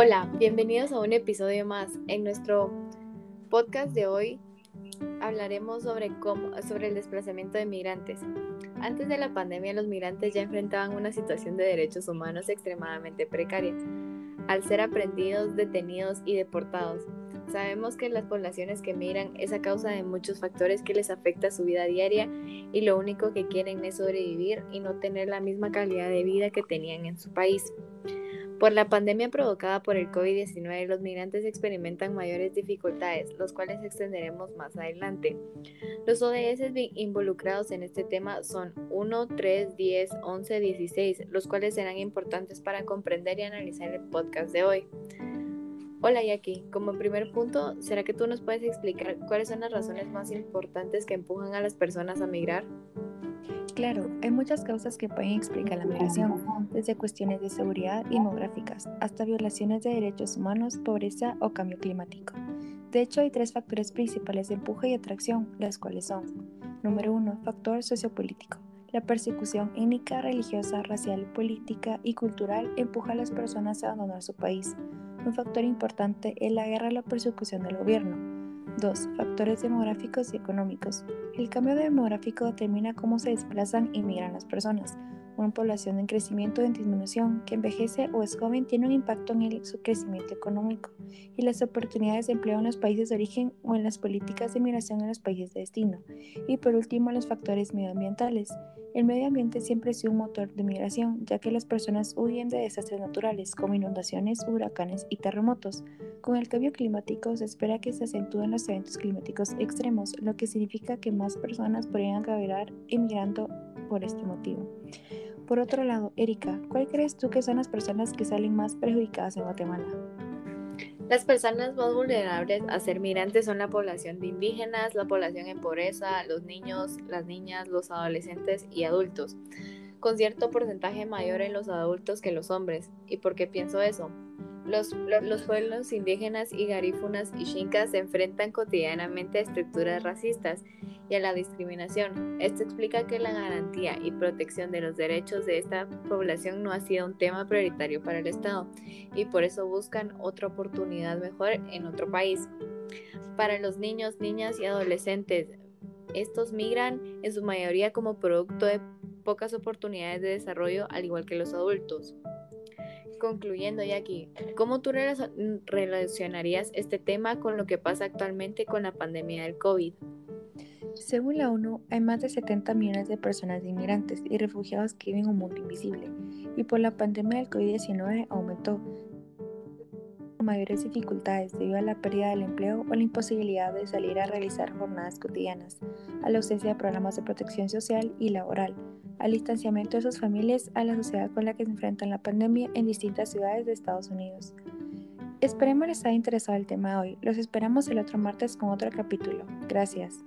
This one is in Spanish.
Hola, bienvenidos a un episodio más. En nuestro podcast de hoy hablaremos sobre, cómo, sobre el desplazamiento de migrantes. Antes de la pandemia, los migrantes ya enfrentaban una situación de derechos humanos extremadamente precaria, al ser aprendidos, detenidos y deportados. Sabemos que las poblaciones que migran es a causa de muchos factores que les afecta su vida diaria y lo único que quieren es sobrevivir y no tener la misma calidad de vida que tenían en su país. Por la pandemia provocada por el COVID-19, los migrantes experimentan mayores dificultades, los cuales extenderemos más adelante. Los ODS involucrados en este tema son 1, 3, 10, 11, 16, los cuales serán importantes para comprender y analizar el podcast de hoy. Hola Jackie, como primer punto, ¿será que tú nos puedes explicar cuáles son las razones más importantes que empujan a las personas a migrar? Claro, hay muchas causas que pueden explicar la migración, desde cuestiones de seguridad y demográficas hasta violaciones de derechos humanos, pobreza o cambio climático. De hecho, hay tres factores principales de empuje y atracción, las cuales son, número uno, factor sociopolítico. La persecución étnica, religiosa, racial, política y cultural empuja a las personas a abandonar su país. Un factor importante es la guerra y la persecución del gobierno. 2. Factores demográficos y económicos. El cambio demográfico determina cómo se desplazan y migran las personas. Una población en crecimiento o en disminución que envejece o es joven tiene un impacto en su crecimiento económico y las oportunidades de empleo en los países de origen o en las políticas de migración en los países de destino. Y por último, los factores medioambientales. El medio ambiente siempre ha sido un motor de migración, ya que las personas huyen de desastres naturales como inundaciones, huracanes y terremotos. Con el cambio climático se espera que se acentúen los eventos climáticos extremos, lo que significa que más personas podrían acabar emigrando por este motivo. Por otro lado, Erika, ¿cuál crees tú que son las personas que salen más perjudicadas en Guatemala? Las personas más vulnerables a ser migrantes son la población de indígenas, la población en pobreza, los niños, las niñas, los adolescentes y adultos, con cierto porcentaje mayor en los adultos que los hombres. ¿Y por qué pienso eso? Los, pueblos indígenas y garífunas y xincas se enfrentan cotidianamente a estructuras racistas y a la discriminación. Esto explica que la garantía y protección de los derechos de esta población no ha sido un tema prioritario para el Estado y por eso buscan otra oportunidad mejor en otro país. Para los niños, niñas y adolescentes, estos migran en su mayoría como producto de pocas oportunidades de desarrollo al igual que los adultos. Concluyendo aquí, ¿cómo tú relacionarías este tema con lo que pasa actualmente con la pandemia del COVID? Según la ONU, hay más de 70 millones de personas inmigrantes y refugiados que viven en un mundo invisible, y por la pandemia del COVID-19 aumentó mayores dificultades debido a la pérdida del empleo o la imposibilidad de salir a realizar jornadas cotidianas, a la ausencia de programas de protección social y laboral, al distanciamiento de sus familias a la sociedad con la que se enfrentan la pandemia en distintas ciudades de Estados Unidos. Esperemos les haya interesado el tema hoy. Los esperamos el otro martes con otro capítulo. Gracias.